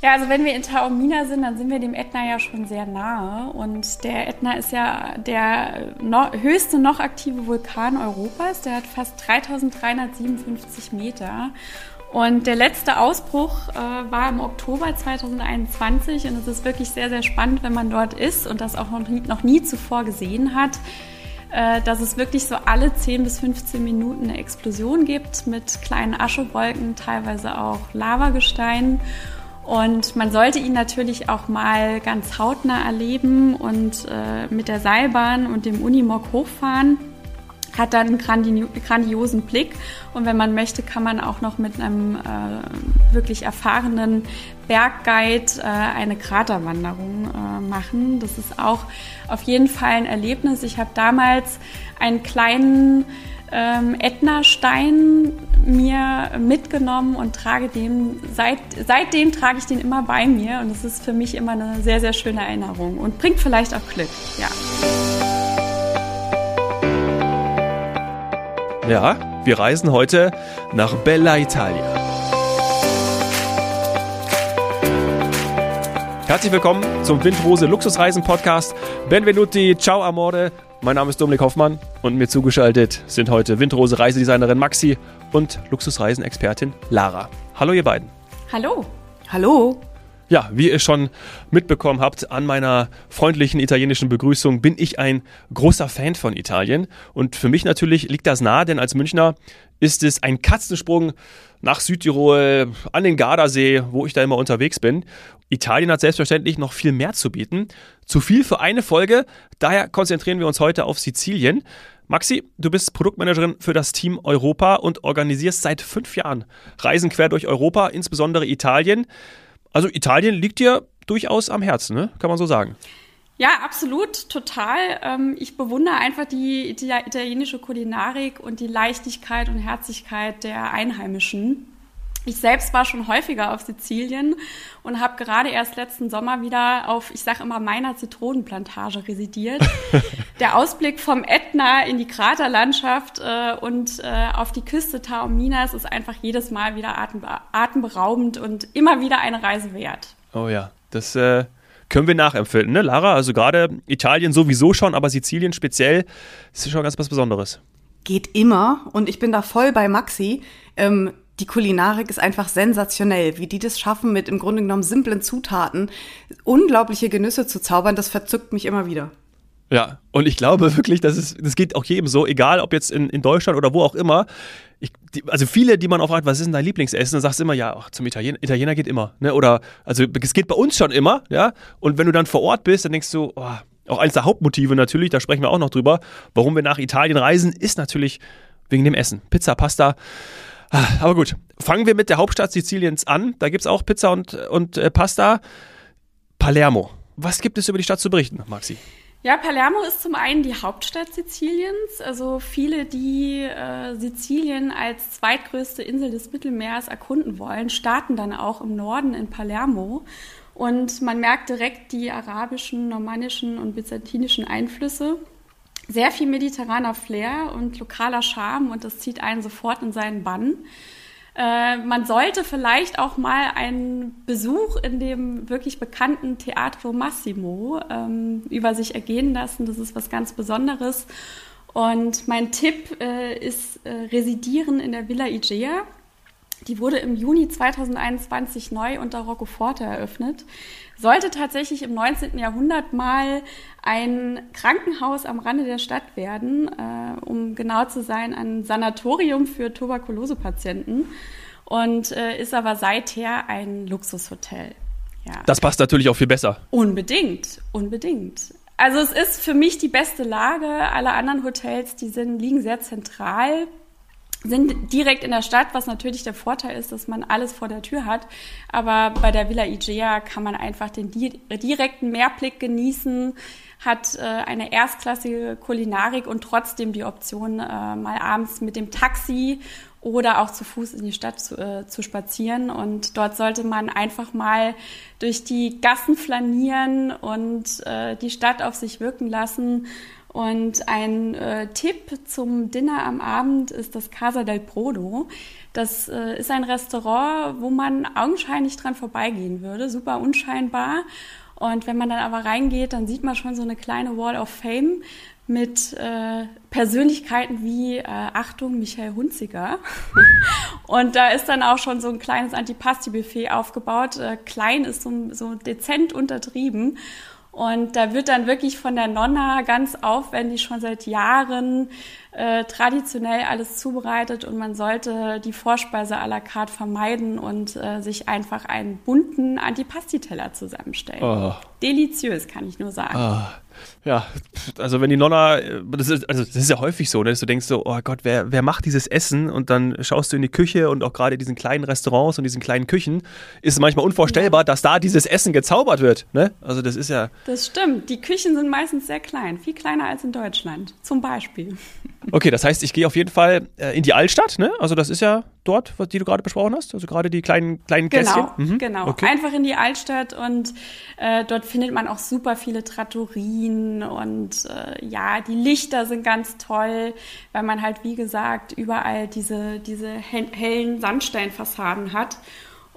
Ja, also wenn wir in Taormina sind, dann sind wir dem Ätna ja schon sehr nahe. Und der Ätna ist ja der no höchste noch aktive Vulkan Europas. Der hat fast 3357 Meter. Und der letzte Ausbruch äh, war im Oktober 2021 und es ist wirklich sehr, sehr spannend, wenn man dort ist und das auch noch nie, noch nie zuvor gesehen hat, äh, dass es wirklich so alle 10 bis 15 Minuten eine Explosion gibt mit kleinen Aschewolken, teilweise auch Lavagesteinen. Und man sollte ihn natürlich auch mal ganz hautnah erleben und äh, mit der Seilbahn und dem Unimog hochfahren hat dann einen grandiosen Blick und wenn man möchte, kann man auch noch mit einem äh, wirklich erfahrenen Bergguide äh, eine Kraterwanderung äh, machen. Das ist auch auf jeden Fall ein Erlebnis. Ich habe damals einen kleinen ähm, Ätna-Stein mir mitgenommen und trage den, seit, seitdem trage ich den immer bei mir und es ist für mich immer eine sehr, sehr schöne Erinnerung und bringt vielleicht auch Glück, ja. Ja, wir reisen heute nach Bella Italia. Herzlich willkommen zum Windrose Luxusreisen Podcast. Benvenuti, ciao amore. Mein Name ist Dominik Hoffmann und mir zugeschaltet sind heute Windrose Reisedesignerin Maxi und Luxusreisen-Expertin Lara. Hallo ihr beiden. Hallo. Hallo. Ja, wie ihr schon mitbekommen habt, an meiner freundlichen italienischen Begrüßung bin ich ein großer Fan von Italien. Und für mich natürlich liegt das nahe, denn als Münchner ist es ein Katzensprung nach Südtirol, an den Gardasee, wo ich da immer unterwegs bin. Italien hat selbstverständlich noch viel mehr zu bieten. Zu viel für eine Folge, daher konzentrieren wir uns heute auf Sizilien. Maxi, du bist Produktmanagerin für das Team Europa und organisierst seit fünf Jahren Reisen quer durch Europa, insbesondere Italien. Also Italien liegt dir durchaus am Herzen, ne? kann man so sagen. Ja, absolut, total. Ähm, ich bewundere einfach die italienische Kulinarik und die Leichtigkeit und Herzlichkeit der Einheimischen. Ich selbst war schon häufiger auf Sizilien und habe gerade erst letzten Sommer wieder auf, ich sage immer, meiner Zitronenplantage residiert. Der Ausblick vom Ätna in die Kraterlandschaft äh, und äh, auf die Küste Taorminas ist einfach jedes Mal wieder atemberaubend und immer wieder eine Reise wert. Oh ja, das äh, können wir nachempfinden, ne, Lara? Also gerade Italien sowieso schon, aber Sizilien speziell ist schon ganz was Besonderes. Geht immer und ich bin da voll bei Maxi. Ähm, die Kulinarik ist einfach sensationell, wie die das schaffen, mit im Grunde genommen simplen Zutaten unglaubliche Genüsse zu zaubern. Das verzückt mich immer wieder. Ja, und ich glaube wirklich, dass es, das geht auch jedem so, egal ob jetzt in, in Deutschland oder wo auch immer. Ich, die, also viele, die man auch fragt, was ist denn dein Lieblingsessen, dann sagst du immer, ja, ach, zum Italiener, Italiener geht immer. Ne? Oder, also es geht bei uns schon immer, ja. Und wenn du dann vor Ort bist, dann denkst du, oh, auch eines der Hauptmotive natürlich, da sprechen wir auch noch drüber, warum wir nach Italien reisen, ist natürlich wegen dem Essen. Pizza, Pasta. Ah, aber gut, fangen wir mit der Hauptstadt Siziliens an. Da gibt es auch Pizza und, und äh, Pasta. Palermo. Was gibt es über die Stadt zu berichten, Maxi? Ja, Palermo ist zum einen die Hauptstadt Siziliens. Also viele, die äh, Sizilien als zweitgrößte Insel des Mittelmeers erkunden wollen, starten dann auch im Norden in Palermo. Und man merkt direkt die arabischen, normannischen und byzantinischen Einflüsse. Sehr viel mediterraner Flair und lokaler Charme und das zieht einen sofort in seinen Bann. Äh, man sollte vielleicht auch mal einen Besuch in dem wirklich bekannten Teatro Massimo ähm, über sich ergehen lassen. Das ist was ganz Besonderes. Und mein Tipp äh, ist äh, Residieren in der Villa Igea. Die wurde im Juni 2021 neu unter Roccoforte eröffnet sollte tatsächlich im 19. Jahrhundert mal ein Krankenhaus am Rande der Stadt werden, äh, um genau zu sein, ein Sanatorium für Tuberkulosepatienten und äh, ist aber seither ein Luxushotel. Ja. Das passt natürlich auch viel besser. Unbedingt, unbedingt. Also es ist für mich die beste Lage. Alle anderen Hotels, die sind, liegen sehr zentral sind direkt in der Stadt, was natürlich der Vorteil ist, dass man alles vor der Tür hat. Aber bei der Villa Igea kann man einfach den direkten Mehrblick genießen, hat äh, eine erstklassige Kulinarik und trotzdem die Option, äh, mal abends mit dem Taxi oder auch zu Fuß in die Stadt zu, äh, zu spazieren. Und dort sollte man einfach mal durch die Gassen flanieren und äh, die Stadt auf sich wirken lassen Und ein äh, Tipp zum Dinner am Abend ist das Casa del Prodo. Das äh, ist ein Restaurant, wo man augenscheinlich dran vorbeigehen würde, super unscheinbar. Und wenn man dann aber reingeht, dann sieht man schon so eine kleine Wall of Fame mit äh, Persönlichkeiten wie, äh, Achtung, Michael Hunziger. und da ist dann auch schon so ein kleines Antipasti-Buffet aufgebaut. Äh, klein ist so, so dezent untertrieben. Und da wird dann wirklich von der Nonna ganz aufwendig schon seit Jahren äh, traditionell alles zubereitet und man sollte die Vorspeise à la carte vermeiden und äh, sich einfach einen bunten Antipasti-Teller zusammenstellen. Oh. Deliziös, kann ich nur sagen. Oh ja, also wenn die Nonna, das ist, also das ist ja häufig so, ne, dass du denkst so, oh Gott, wer, wer macht dieses Essen? Und dann schaust du in die Küche und auch gerade diesen kleinen Restaurants und diesen kleinen Küchen ist es manchmal unvorstellbar, ja. dass da dieses Essen gezaubert wird. Ne? Also das ist ja. Das stimmt. Die Küchen sind meistens sehr klein, viel kleiner als in Deutschland, zum Beispiel. Okay, das heißt, ich gehe auf jeden Fall äh, in die Altstadt, ne? Also das ist ja dort, was, die du gerade besprochen hast, also gerade die kleinen kleinen genau, Kästchen. Mhm. Genau, okay. einfach in die Altstadt und äh, dort findet man auch super viele Trattorien und äh, ja, die Lichter sind ganz toll, weil man halt wie gesagt überall diese diese hellen Sandsteinfassaden hat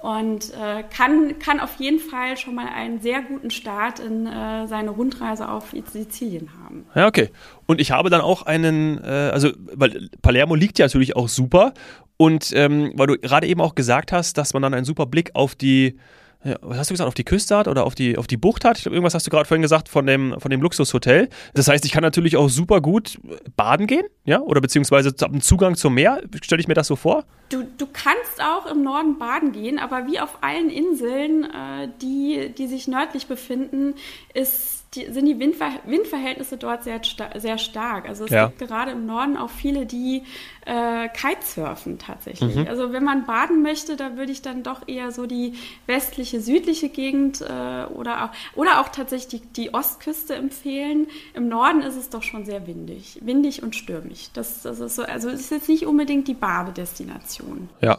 und äh, kann, kann auf jeden Fall schon mal einen sehr guten Start in äh, seine Rundreise auf Sizilien haben. Ja, okay. Und ich habe dann auch einen, äh, also, weil Palermo liegt ja natürlich auch super und ähm, weil du gerade eben auch gesagt hast, dass man dann einen super Blick auf die was hast du gesagt, auf die Küste hat oder auf die, auf die Bucht hat? Ich glaube, irgendwas hast du gerade vorhin gesagt von dem, von dem Luxushotel. Das heißt, ich kann natürlich auch super gut baden gehen, ja, oder beziehungsweise einen Zugang zum Meer. Stelle ich mir das so vor? Du, du kannst auch im Norden baden gehen, aber wie auf allen Inseln, äh, die, die sich nördlich befinden, ist die, sind die Windver Windverhältnisse dort sehr, sehr stark. Also es ja. gibt gerade im Norden auch viele, die äh, Kitesurfen tatsächlich. Mhm. Also wenn man baden möchte, da würde ich dann doch eher so die westliche, südliche Gegend äh, oder, auch, oder auch tatsächlich die, die Ostküste empfehlen. Im Norden ist es doch schon sehr windig. Windig und stürmig. Das, das ist so, also es ist jetzt nicht unbedingt die Badedestination. Ja.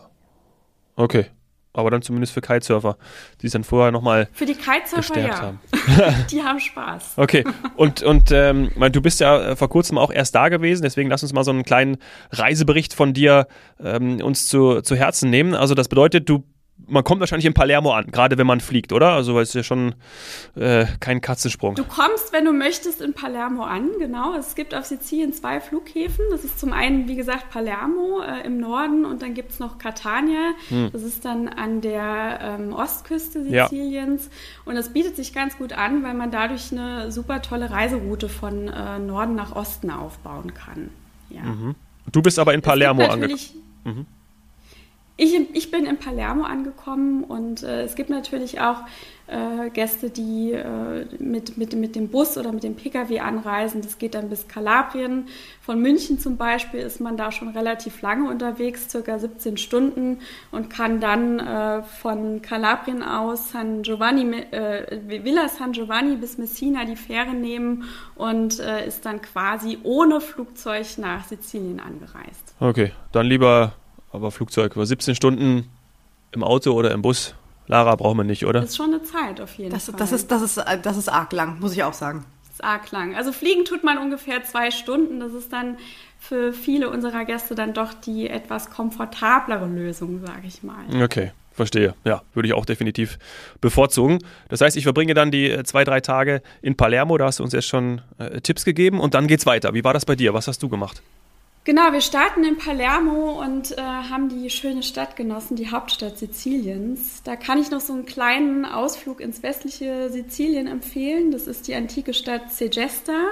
Okay aber dann zumindest für Kitesurfer, die es dann vorher nochmal Für die Kitesurfer, ja. Haben. die haben Spaß. Okay, und, und ähm, du bist ja äh, vor kurzem auch erst da gewesen, deswegen lass uns mal so einen kleinen Reisebericht von dir ähm, uns zu, zu Herzen nehmen. Also das bedeutet, du man kommt wahrscheinlich in Palermo an, gerade wenn man fliegt, oder? Also weil es ja schon äh, kein Katzensprung. Du kommst, wenn du möchtest, in Palermo an, genau. Es gibt auf Sizilien zwei Flughäfen. Das ist zum einen, wie gesagt, Palermo äh, im Norden und dann gibt es noch Catania. Hm. Das ist dann an der ähm, Ostküste Siziliens. Ja. Und das bietet sich ganz gut an, weil man dadurch eine super tolle Reiseroute von äh, Norden nach Osten aufbauen kann. Ja. Mhm. Du bist aber in Palermo angekommen. Mhm. Ich, ich bin in Palermo angekommen und äh, es gibt natürlich auch äh, Gäste, die äh, mit, mit, mit dem Bus oder mit dem Pkw anreisen. Das geht dann bis Kalabrien. Von München zum Beispiel ist man da schon relativ lange unterwegs, circa 17 Stunden und kann dann äh, von Kalabrien aus San Giovanni, äh, Villa San Giovanni bis Messina die Fähre nehmen und äh, ist dann quasi ohne Flugzeug nach Sizilien angereist. Okay, dann lieber aber Flugzeug war 17 Stunden im Auto oder im Bus. Lara braucht man nicht, oder? Das ist schon eine Zeit auf jeden das, Fall. Das ist, das, ist, das ist arg lang, muss ich auch sagen. Das ist arg lang. Also fliegen tut man ungefähr zwei Stunden. Das ist dann für viele unserer Gäste dann doch die etwas komfortablere Lösung, sage ich mal. Okay. Verstehe, ja, würde ich auch definitiv bevorzugen. Das heißt, ich verbringe dann die äh, zwei, drei Tage in Palermo, da hast du uns erst schon äh, Tipps gegeben und dann geht's weiter. Wie war das bei dir? Was hast du gemacht? Genau, wir starten in Palermo und äh, haben die schöne Stadt genossen, die Hauptstadt Siziliens. Da kann ich noch so einen kleinen Ausflug ins westliche Sizilien empfehlen. Das ist die antike Stadt Segesta.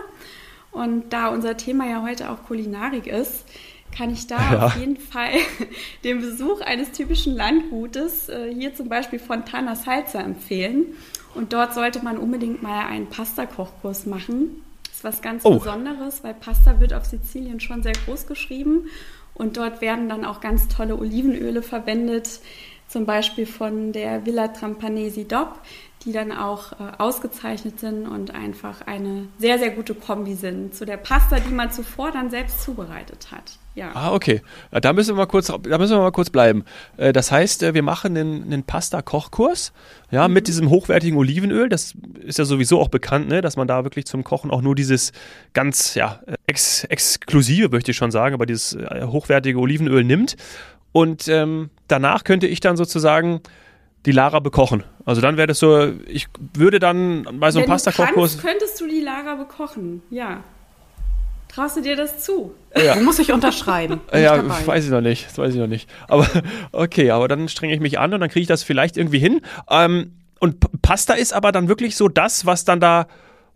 Und da unser Thema ja heute auch Kulinarik ist, kann ich da ja. auf jeden Fall den Besuch eines typischen Landgutes, äh, hier zum Beispiel Fontana Salza, empfehlen. Und dort sollte man unbedingt mal einen Pasta-Kochkurs machen ist was ganz oh. Besonderes, weil Pasta wird auf Sizilien schon sehr groß geschrieben und dort werden dann auch ganz tolle Olivenöle verwendet. zum Beispiel von der Villa Trampanesi DOP, die dann auch äh, ausgezeichnet sind und einfach eine sehr, sehr gute Kombi sind zu der Pasta, die man zuvor dann selbst zubereitet hat. Ja. Ah, okay. Da müssen wir mal kurz, da müssen wir mal kurz bleiben. Äh, das heißt, äh, wir machen einen, einen Pasta-Kochkurs, ja, mhm. mit diesem hochwertigen Olivenöl. Das ist ja sowieso auch bekannt, ne, dass man da wirklich zum Kochen auch nur dieses ganz, ja, ex exklusive, möchte ich schon sagen, aber dieses äh, hochwertige Olivenöl nimmt. Und ähm, danach könnte ich dann sozusagen die Lara bekochen. Also dann wäre das so, ich würde dann bei so einem Pasta-Kochkurs. könntest du die Lara bekochen, ja. Traust du dir das zu? Ja. Muss ich unterschreiben? ja, dabei. weiß ich noch nicht. Das weiß ich noch nicht. Aber okay, aber dann strenge ich mich an und dann kriege ich das vielleicht irgendwie hin. Ähm, und Pasta ist aber dann wirklich so das, was dann da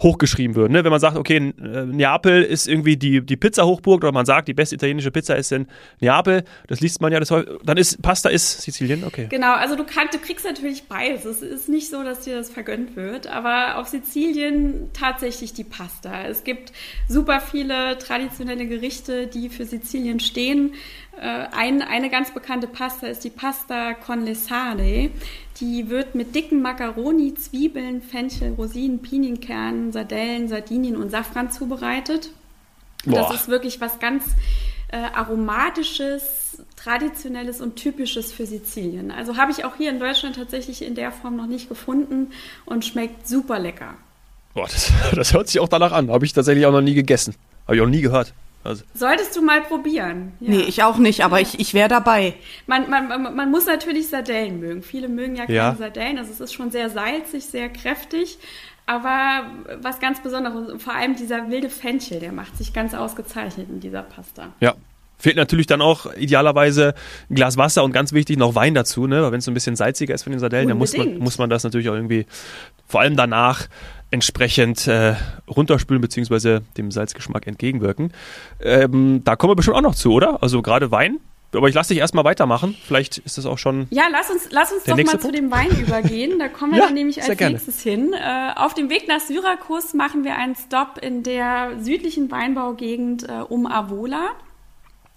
hochgeschrieben wird. Ne? Wenn man sagt, okay, äh, Neapel ist irgendwie die, die Pizza-Hochburg oder man sagt, die beste italienische Pizza ist in Neapel, das liest man ja das dann ist Pasta ist Sizilien, okay. Genau, also du, kannst, du kriegst natürlich beides. Es ist nicht so, dass dir das vergönnt wird, aber auf Sizilien tatsächlich die Pasta. Es gibt super viele traditionelle Gerichte, die für Sizilien stehen. Äh, ein, eine ganz bekannte Pasta ist die Pasta con le sale. Die wird mit dicken Macaroni, Zwiebeln, Fenchel, Rosinen, Pinienkernen, Sardellen, Sardinien und Safran zubereitet. Und das ist wirklich was ganz äh, aromatisches, traditionelles und typisches für Sizilien. Also habe ich auch hier in Deutschland tatsächlich in der Form noch nicht gefunden und schmeckt super lecker. Boah, das, das hört sich auch danach an. Habe ich tatsächlich auch noch nie gegessen. Habe ich auch nie gehört. Also. Solltest du mal probieren. Ja. Nee, ich auch nicht, aber ja. ich, ich wäre dabei. Man, man, man, man, muss natürlich Sardellen mögen. Viele mögen ja keine ja. Sardellen. Also es ist schon sehr salzig, sehr kräftig. Aber was ganz Besonderes, vor allem dieser wilde Fenchel, der macht sich ganz ausgezeichnet in dieser Pasta. Ja, Fehlt natürlich dann auch idealerweise ein Glas Wasser und ganz wichtig noch Wein dazu, ne? Weil wenn es so ein bisschen salziger ist von den Sardellen, dann muss man, muss man das natürlich auch irgendwie, vor allem danach, entsprechend äh, runterspülen bzw. dem Salzgeschmack entgegenwirken. Ähm, da kommen wir bestimmt auch noch zu, oder? Also gerade Wein. Aber ich lasse dich erstmal weitermachen. Vielleicht ist das auch schon. Ja, lass uns, lass uns doch mal Punkt. zu dem Wein übergehen. Da kommen wir ja, dann nämlich als nächstes hin. Äh, auf dem Weg nach Syrakus machen wir einen Stop in der südlichen Weinbaugegend äh, um Avola.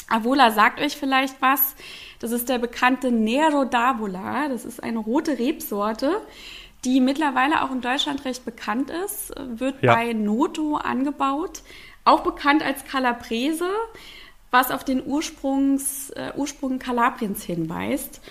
Avola sagt euch vielleicht was. Das ist der bekannte Nero d'Avola. Das ist eine rote Rebsorte die mittlerweile auch in Deutschland recht bekannt ist, wird ja. bei Noto angebaut, auch bekannt als Calabrese, was auf den Ursprungs, äh, Ursprung Kalabriens hinweist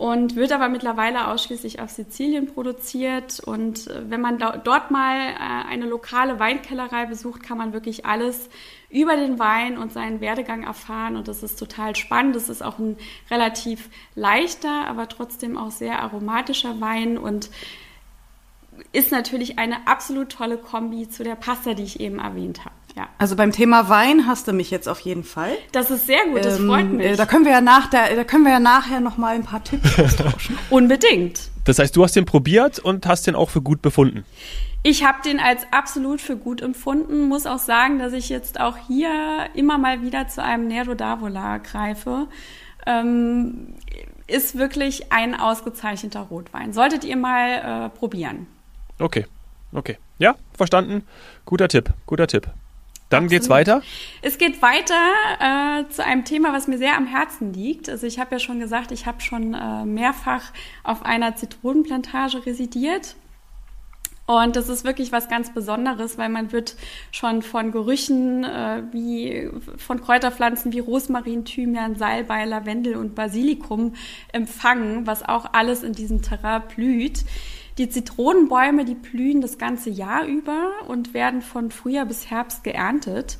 und wird aber mittlerweile ausschließlich auf Sizilien produziert. Und äh, wenn man dort mal äh, eine lokale Weinkellerei besucht, kann man wirklich alles über den Wein und seinen Werdegang erfahren. Und das ist total spannend. Das ist auch ein relativ leichter, aber trotzdem auch sehr aromatischer Wein und ist natürlich eine absolut tolle Kombi zu der Pasta, die ich eben erwähnt habe. Ja. Also beim Thema Wein hast du mich jetzt auf jeden Fall. Das ist sehr gut, das ähm, freut mich. Äh, da können wir ja nach der, da können wir ja nachher noch mal ein paar Tipps austauschen. Unbedingt. Das heißt, du hast den probiert und hast den auch für gut befunden. Ich habe den als absolut für gut empfunden, muss auch sagen, dass ich jetzt auch hier immer mal wieder zu einem Nero d'Avola greife. Ähm, ist wirklich ein ausgezeichneter Rotwein. Solltet ihr mal äh, probieren. Okay, okay. Ja, verstanden. Guter Tipp, guter Tipp. Dann Absolut. geht's weiter. Es geht weiter äh, zu einem Thema, was mir sehr am Herzen liegt. Also ich habe ja schon gesagt, ich habe schon äh, mehrfach auf einer Zitronenplantage residiert. Und das ist wirklich was ganz Besonderes, weil man wird schon von Gerüchen äh, wie von Kräuterpflanzen wie Rosmarin, Thymian, Salbei, Lavendel und Basilikum empfangen, was auch alles in diesem Terrain blüht. Die Zitronenbäume, die blühen das ganze Jahr über und werden von Frühjahr bis Herbst geerntet.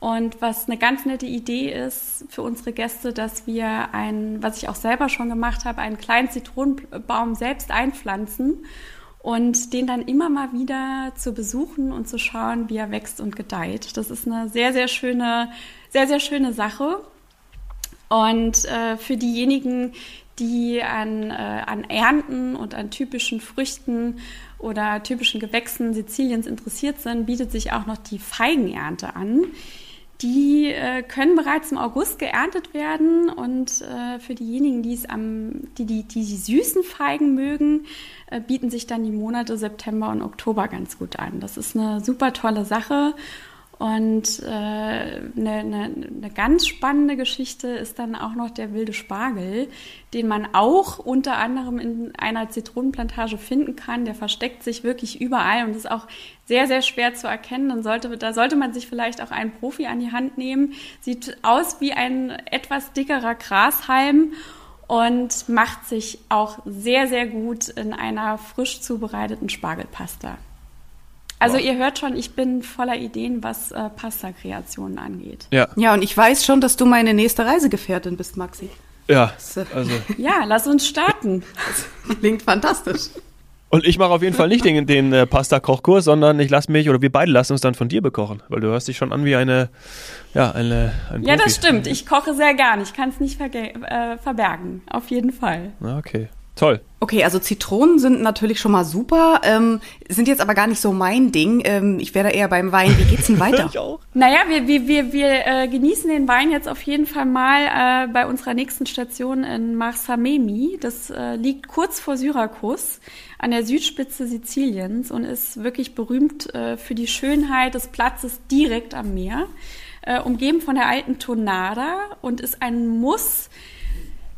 Und was eine ganz nette Idee ist für unsere Gäste, dass wir einen, was ich auch selber schon gemacht habe, einen kleinen Zitronenbaum selbst einpflanzen und den dann immer mal wieder zu besuchen und zu schauen, wie er wächst und gedeiht. Das ist eine sehr, sehr schöne, sehr, sehr schöne Sache. Und äh, für diejenigen, die an, äh, an Ernten und an typischen Früchten oder typischen Gewächsen Siziliens interessiert sind, bietet sich auch noch die Feigenernte an. Die äh, können bereits im August geerntet werden und äh, für diejenigen, die am, die, die, die, die süßen Feigen mögen, äh, bieten sich dann die Monate September und Oktober ganz gut an. Das ist eine super tolle Sache Und äh, eine, eine, eine ganz spannende Geschichte ist dann auch noch der wilde Spargel, den man auch unter anderem in einer Zitronenplantage finden kann. Der versteckt sich wirklich überall und ist auch sehr, sehr schwer zu erkennen. Dann sollte, da sollte man sich vielleicht auch einen Profi an die Hand nehmen. Sieht aus wie ein etwas dickerer Grashalm und macht sich auch sehr, sehr gut in einer frisch zubereiteten Spargelpasta. Also ihr hört schon, ich bin voller Ideen, was äh, Pasta-Kreationen angeht. Ja. ja, und ich weiß schon, dass du meine nächste Reisegefährtin bist, Maxi. Ja, also. ja, lass uns starten. Das klingt fantastisch. Und ich mache auf jeden Fall nicht den, den äh, Pasta-Kochkurs, sondern ich lasse mich oder wir beide lassen uns dann von dir bekochen, weil du hörst dich schon an wie eine, ja, eine. Ein ja, Profi. das stimmt. Ich koche sehr gern. Ich kann es nicht äh, verbergen. Auf jeden Fall. Okay. Toll. Okay, also Zitronen sind natürlich schon mal super, ähm, sind jetzt aber gar nicht so mein Ding. Ähm, ich wäre eher beim Wein. Wie geht's denn weiter? ich auch. Naja, wir, wir, wir, wir äh, genießen den Wein jetzt auf jeden Fall mal äh, bei unserer nächsten Station in Marsamemi. Das äh, liegt kurz vor Syrakus an der Südspitze Siziliens und ist wirklich berühmt äh, für die Schönheit des Platzes direkt am Meer, äh, umgeben von der alten Tonada und ist ein Muss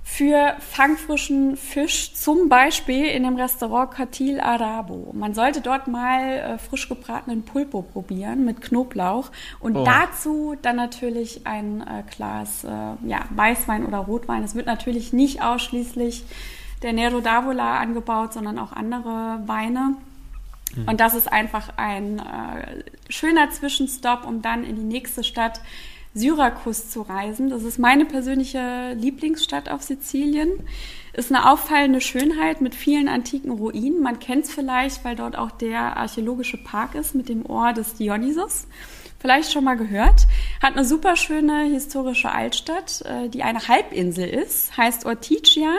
für fangfrischen Fisch, zum Beispiel in dem Restaurant Catil Arabo. Man sollte dort mal äh, frisch gebratenen Pulpo probieren mit Knoblauch und oh. dazu dann natürlich ein äh, Glas äh, ja, Weißwein oder Rotwein. Es wird natürlich nicht ausschließlich der Nero d'Avola angebaut, sondern auch andere Weine. Mhm. Und das ist einfach ein äh, schöner Zwischenstopp, um dann in die nächste Stadt Syrakus zu reisen. Das ist meine persönliche Lieblingsstadt auf Sizilien. Ist eine auffallende Schönheit mit vielen antiken Ruinen. Man kennt es vielleicht, weil dort auch der archäologische Park ist mit dem Ohr des Dionysos. Vielleicht schon mal gehört. Hat eine super schöne historische Altstadt, äh, die eine Halbinsel ist, heißt Ortigia.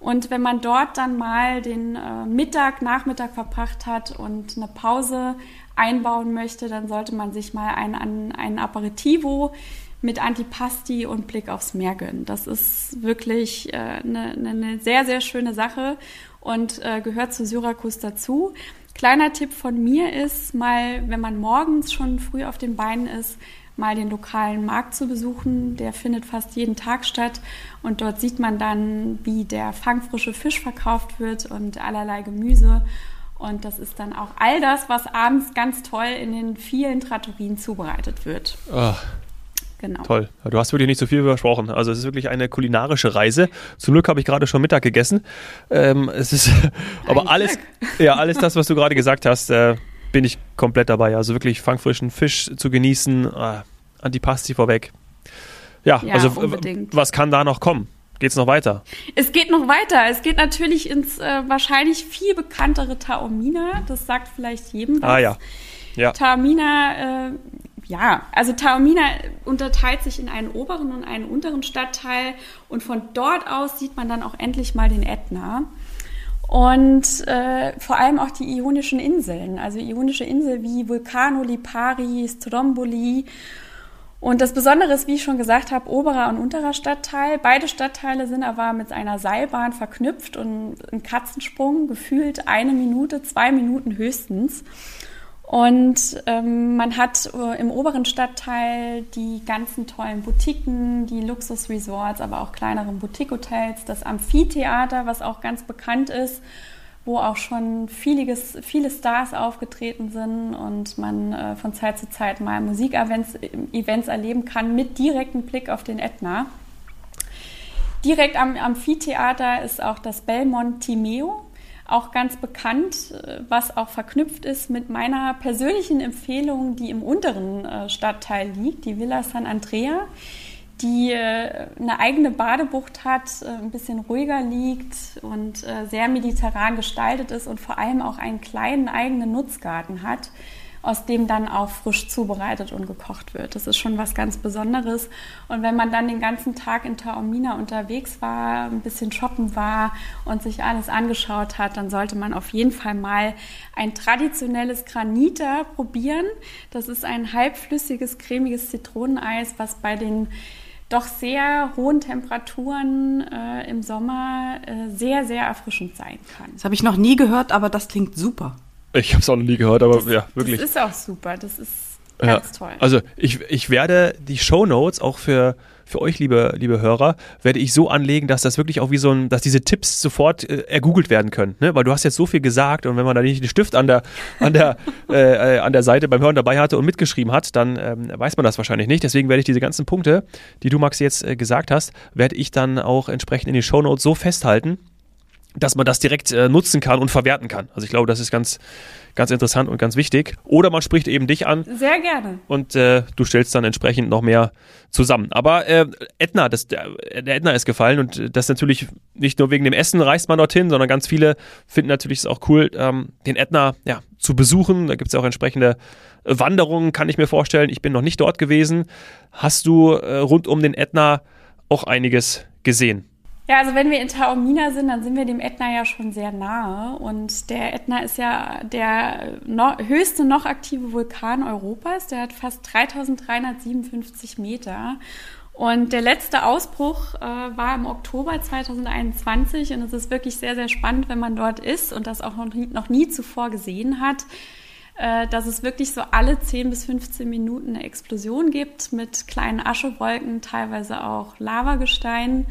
Und wenn man dort dann mal den äh, Mittag, Nachmittag verbracht hat und eine Pause einbauen möchte, dann sollte man sich mal ein, ein Aperitivo mit Antipasti und Blick aufs Meer gönnen. Das ist wirklich äh, eine, eine sehr, sehr schöne Sache und äh, gehört zu Syrakus dazu. Kleiner Tipp von mir ist, mal, wenn man morgens schon früh auf den Beinen ist, mal den lokalen Markt zu besuchen. Der findet fast jeden Tag statt und dort sieht man dann, wie der fangfrische Fisch verkauft wird und allerlei Gemüse. Und das ist dann auch all das, was abends ganz toll in den vielen Trattorien zubereitet wird. Ach. Genau. Toll. Du hast wirklich nicht so viel versprochen. Also es ist wirklich eine kulinarische Reise. Zum Glück habe ich gerade schon Mittag gegessen. Ähm, es ist aber Ein alles, Glück. ja, alles das, was du gerade gesagt hast, äh, bin ich komplett dabei. Also wirklich fangfrischen Fisch zu genießen, äh, Antipasti vorweg. Ja, ja also unbedingt. was kann da noch kommen? Geht's noch weiter? Es geht noch weiter. Es geht natürlich ins äh, wahrscheinlich viel bekanntere Taormina. Das sagt vielleicht jedem was. Ah ja. ja. Taormina, äh, ja, also Taormina unterteilt sich in einen oberen und einen unteren Stadtteil und von dort aus sieht man dann auch endlich mal den Ätna. Und äh, vor allem auch die Ionischen Inseln, also Ionische Inseln wie Vulcano, Lipari, Stromboli und das Besondere ist, wie ich schon gesagt habe, oberer und unterer Stadtteil. Beide Stadtteile sind aber mit einer Seilbahn verknüpft und ein Katzensprung gefühlt eine Minute, zwei Minuten höchstens. Und ähm, man hat äh, im oberen Stadtteil die ganzen tollen Boutiquen, die Luxusresorts, aber auch kleineren Boutique-Hotels, das Amphitheater, was auch ganz bekannt ist wo auch schon vieles, viele Stars aufgetreten sind und man äh, von Zeit zu Zeit mal Musikevents Events erleben kann mit direktem Blick auf den Ätna. Direkt am Amphitheater ist auch das Belmont Timeo, auch ganz bekannt, äh, was auch verknüpft ist mit meiner persönlichen Empfehlung, die im unteren äh, Stadtteil liegt, die Villa San Andrea die äh, eine eigene Badebucht hat, äh, ein bisschen ruhiger liegt und äh, sehr mediterran gestaltet ist und vor allem auch einen kleinen eigenen Nutzgarten hat, aus dem dann auch frisch zubereitet und gekocht wird. Das ist schon was ganz Besonderes. Und wenn man dann den ganzen Tag in Taormina unterwegs war, ein bisschen shoppen war und sich alles angeschaut hat, dann sollte man auf jeden Fall mal ein traditionelles Granita probieren. Das ist ein halbflüssiges, cremiges Zitroneneis, was bei den doch sehr hohen Temperaturen äh, im Sommer äh, sehr, sehr erfrischend sein kann. Das habe ich noch nie gehört, aber das klingt super. Ich habe es auch noch nie gehört, aber das, ja, wirklich. Das ist auch super. Das ist Ganz ja. toll. Also ich, ich werde die Show Notes auch für für euch, liebe, liebe Hörer, werde ich so anlegen, dass das wirklich auch wie so ein, dass diese Tipps sofort äh, ergoogelt werden können. Ne? Weil du hast jetzt so viel gesagt und wenn man da nicht den Stift an der, an der, äh, äh, an der Seite beim Hören dabei hatte und mitgeschrieben hat, dann ähm, weiß man das wahrscheinlich nicht. Deswegen werde ich diese ganzen Punkte, die du, Max, jetzt äh, gesagt hast, werde ich dann auch entsprechend in den Show Notes so festhalten, dass man das direkt äh, nutzen kann und verwerten kann. Also ich glaube, das ist ganz, ganz interessant und ganz wichtig. Oder man spricht eben dich an. Sehr gerne. Und äh, du stellst dann entsprechend noch mehr zusammen. Aber äh, Edna, das, der, der Edna ist gefallen und das natürlich nicht nur wegen dem Essen reist man dorthin, sondern ganz viele finden natürlich es auch cool, ähm, den Edna ja, zu besuchen. Da gibt es auch entsprechende Wanderungen, kann ich mir vorstellen. Ich bin noch nicht dort gewesen. Hast du äh, rund um den Edna auch einiges gesehen? Ja, also wenn wir in Taormina sind, dann sind wir dem Ätna ja schon sehr nahe. Und der Ätna ist ja der no höchste noch aktive Vulkan Europas. Der hat fast 3357 Meter. Und der letzte Ausbruch äh, war im Oktober 2021 und es ist wirklich sehr, sehr spannend, wenn man dort ist und das auch noch nie, noch nie zuvor gesehen hat, äh, dass es wirklich so alle 10 bis 15 Minuten eine Explosion gibt mit kleinen Aschewolken, teilweise auch Lavagesteinen.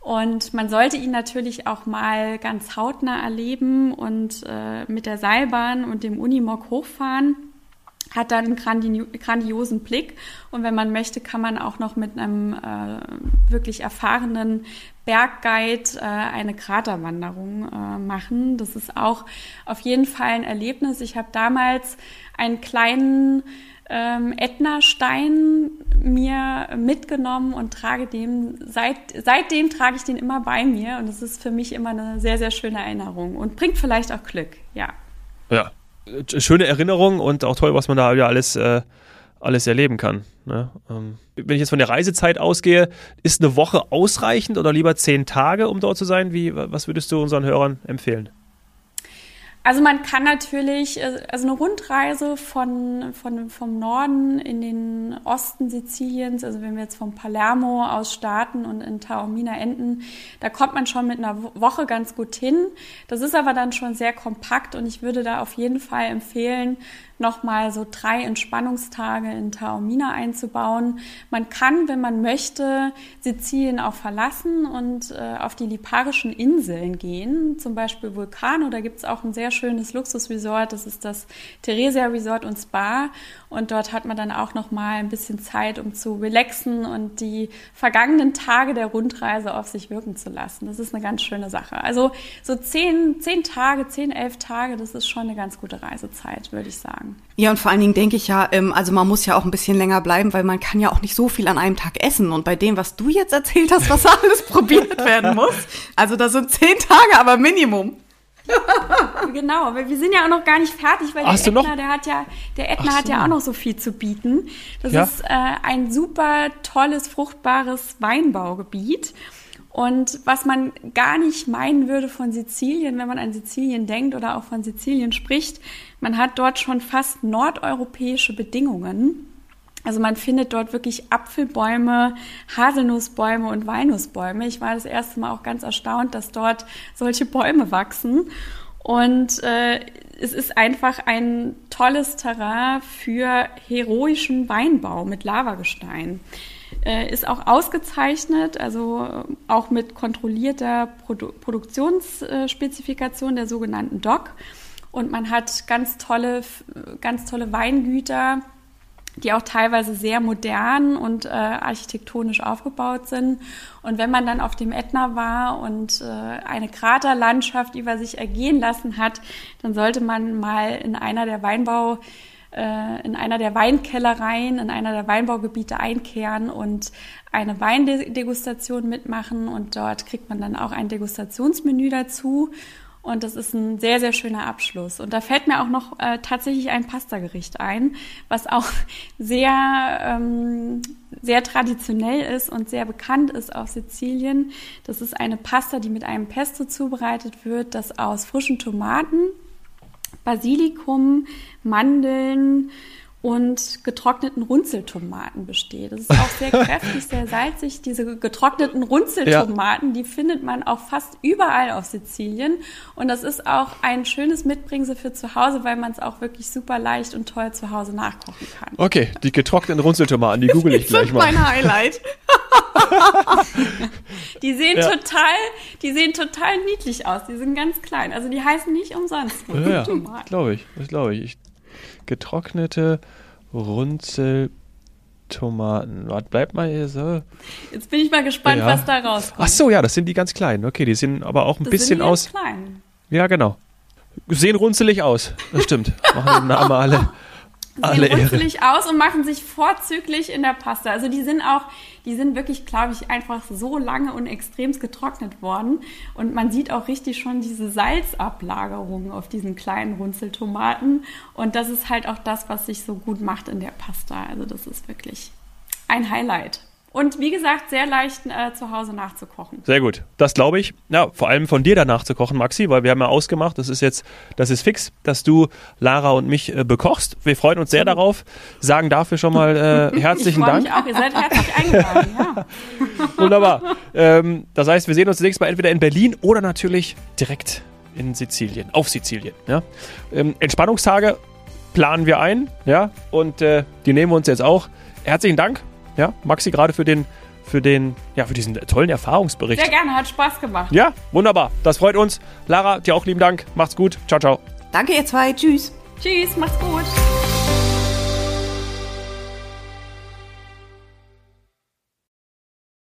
Und man sollte ihn natürlich auch mal ganz hautnah erleben und äh, mit der Seilbahn und dem Unimog hochfahren. Hat dann einen grandiosen Blick und wenn man möchte, kann man auch noch mit einem äh, wirklich erfahrenen Bergguide äh, eine Kraterwanderung äh, machen. Das ist auch auf jeden Fall ein Erlebnis. Ich habe damals einen kleinen ähm, Ätna-Stein mir mitgenommen und trage dem, seit, seitdem trage ich den immer bei mir und es ist für mich immer eine sehr, sehr schöne Erinnerung und bringt vielleicht auch Glück, ja. Ja, schöne Erinnerung und auch toll, was man da wieder alles, äh, alles erleben kann. Ne? Ähm, wenn ich jetzt von der Reisezeit ausgehe, ist eine Woche ausreichend oder lieber zehn Tage, um dort zu sein? Wie, was würdest du unseren Hörern empfehlen? Also man kann natürlich, äh, also eine Rundreise von, von, vom Norden in den Osten Siziliens, also wenn wir jetzt vom Palermo aus starten und in Taormina enden, da kommt man schon mit einer Woche ganz gut hin. Das ist aber dann schon sehr kompakt und ich würde da auf jeden Fall empfehlen, nochmal so drei Entspannungstage in Taormina einzubauen. Man kann, wenn man möchte, Sizilien auch verlassen und äh, auf die liparischen Inseln gehen, zum Beispiel Vulcano. Da gibt es auch ein sehr schönes Luxusresort, das ist das Theresia Resort und Spa. Und dort hat man dann auch nochmal ein bisschen Zeit, um zu relaxen und die vergangenen Tage der Rundreise auf sich wirken zu lassen. Das ist eine ganz schöne Sache. Also so zehn, zehn Tage, zehn, elf Tage, das ist schon eine ganz gute Reisezeit, würde ich sagen. Ja, und vor allen Dingen denke ich ja, ähm, also man muss ja auch ein bisschen länger bleiben, weil man kann ja auch nicht so viel an einem Tag essen. Und bei dem, was du jetzt erzählt hast, was alles probiert werden muss, also da sind zehn Tage, aber Minimum. genau, aber wir sind ja auch noch gar nicht fertig, weil Hast der Ätna, der hat ja, der Ätna so. hat ja auch noch so viel zu bieten. Das ja? ist äh, ein super tolles, fruchtbares Weinbaugebiet. Und was man gar nicht meinen würde von Sizilien, wenn man an Sizilien denkt oder auch von Sizilien spricht, man hat dort schon fast nordeuropäische Bedingungen. Also man findet dort wirklich Apfelbäume, Haselnussbäume und Walnussbäume. Ich war das erste Mal auch ganz erstaunt, dass dort solche Bäume wachsen. Und äh, es ist einfach ein tolles Terrain für heroischen Weinbau mit Lavagestein. Äh, ist auch ausgezeichnet, also äh, auch mit kontrollierter Produ Produktionsspezifikation der sogenannten DOC. Und man hat ganz tolle, ganz tolle Weingüter, die auch teilweise sehr modern und äh, architektonisch aufgebaut sind. Und wenn man dann auf dem Ätna war und äh, eine Kraterlandschaft über sich ergehen lassen hat, dann sollte man mal in einer der Weinbau äh, in einer der Weinkellereien, in einer der Weinbaugebiete einkehren und eine Weindegustation mitmachen und dort kriegt man dann auch ein Degustationsmenü dazu und das ist ein sehr, sehr schöner Abschluss. Und da fällt mir auch noch äh, tatsächlich ein Pastagericht ein, was auch sehr, ähm, sehr traditionell ist und sehr bekannt ist auf Sizilien. Das ist eine Pasta, die mit einem Pesto zubereitet wird, das aus frischen Tomaten, Basilikum, Mandeln und getrockneten Runzeltomaten besteht. Das ist auch sehr kräftig, sehr salzig. Diese getrockneten Runzeltomaten, ja. die findet man auch fast überall auf Sizilien. Und das ist auch ein schönes Mitbringsel für zu Hause, weil man es auch wirklich super leicht und toll zu Hause nachkochen kann. Okay, die getrockneten Runzeltomaten, die google ich gleich mal. Das ist mein Highlight. die sehen ja. total, die sehen total niedlich aus. Die sind ganz klein. Also die heißen nicht umsonst. Ja, ja. glaube ich. Das glaube ich. ich getrocknete Runzeltomaten. Was bleibt mal hier so? Jetzt bin ich mal gespannt, ja. was da rauskommt. Ach so, ja, das sind die ganz kleinen. Okay, die sehen aber auch ein das bisschen sind die aus. Ganz klein. Ja, genau. Sehen runzelig aus. Das stimmt. Machen den Namen alle sehen runzelig aus und machen sich vorzüglich in der Pasta. Also die sind auch, die sind wirklich, glaube ich, einfach so lange und extremst getrocknet worden. Und man sieht auch richtig schon diese Salzablagerung auf diesen kleinen Runzeltomaten. Und das ist halt auch das, was sich so gut macht in der Pasta. Also das ist wirklich ein Highlight. Und wie gesagt, sehr leicht äh, zu Hause nachzukochen. Sehr gut. Das glaube ich. Ja, vor allem von dir danach zu kochen, Maxi, weil wir haben ja ausgemacht, das ist jetzt, das ist fix, dass du Lara und mich äh, bekochst. Wir freuen uns sehr darauf. Sagen dafür schon mal äh, herzlichen ich Dank. Mich auch. Ihr seid herzlich eingeladen, ja. Wunderbar. Ähm, das heißt, wir sehen uns nächstes Mal entweder in Berlin oder natürlich direkt in Sizilien, auf Sizilien. Ja? Ähm, Entspannungstage planen wir ein, ja, und äh, die nehmen wir uns jetzt auch. Herzlichen Dank ja, Maxi, gerade für den, für den, ja, für diesen tollen Erfahrungsbericht. Sehr gerne, hat Spaß gemacht. Ja, wunderbar. Das freut uns. Lara, dir auch lieben Dank. Macht's gut. Ciao, ciao. Danke, ihr zwei. Tschüss. Tschüss, macht's gut.